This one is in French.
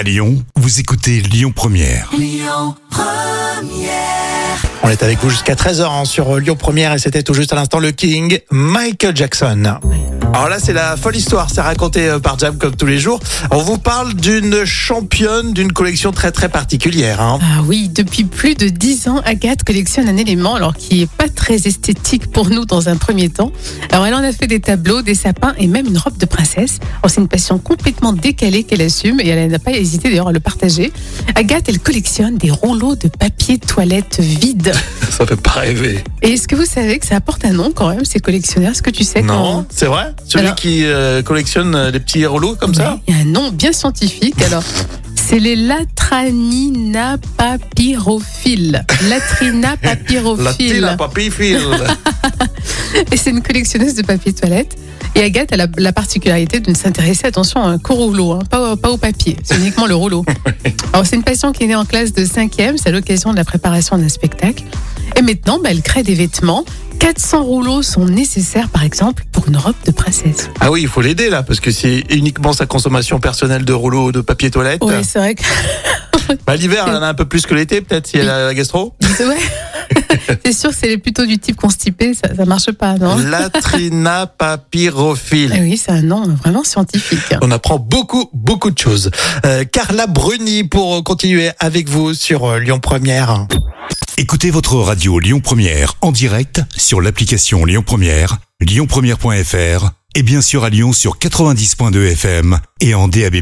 À Lyon, vous écoutez Lyon Première. On est avec vous jusqu'à 13h sur Lyon Première et c'était tout juste à l'instant le King Michael Jackson. Alors là, c'est la folle histoire, c'est raconté euh, par Jam comme tous les jours. On vous parle d'une championne d'une collection très très particulière. Hein. Ah oui, depuis plus de 10 ans, Agathe collectionne un élément alors qui est pas très esthétique pour nous dans un premier temps. Alors elle en a fait des tableaux, des sapins et même une robe de princesse. Alors c'est une passion complètement décalée qu'elle assume et elle n'a pas hésité d'ailleurs à le partager. Agathe, elle collectionne des rouleaux de papier toilette vide. Ça fait pas rêver. Et est-ce que vous savez que ça apporte un nom quand même, ces collectionneurs? Est-ce que tu sais Non, quand... c'est vrai? Celui Alors- qui euh, collectionne euh, des petits rouleaux comme ça Il y a un nom bien scientifique. Alors, c'est les Latranina papyrophiles. Latrina La papyrophile. tila papifil. Et c'est une collectionneuse de papier toilette. Et Agathe a la, la particularité de ne s'intéresser, attention, un qu'au rouleau, hein, pas, au- pas au papier. C'est uniquement le rouleau. Alors, c'est une passion qui est née en classe de 5e. C'est à l'occasion de la préparation d'un spectacle. Et maintenant, bah, elle crée des vêtements. 400 rouleaux sont nécessaires, par exemple, pour une robe de princesse. ah oui, il faut l'aider là, parce que c'est uniquement sa consommation personnelle de rouleaux de papier toilette. Ouais, c'est vrai que. Bah, L'hiver, elle en a un peu plus que l'été, peut-être, si elle a la gastro. Ouais. c'est sûr que c'est plutôt du type constipé, ça, ça marche pas, non Latrina papyrophile. Eh oui, c'est un nom vraiment scientifique. On apprend beaucoup, beaucoup de choses. Euh, Carla Bruni pour continuer avec vous sur euh, Lyon Première. Écoutez votre radio Lyon Première en direct sur l'application Lyon Première, lyonpremière.fr et bien sûr à Lyon sur 90.2 FM et en DAB+.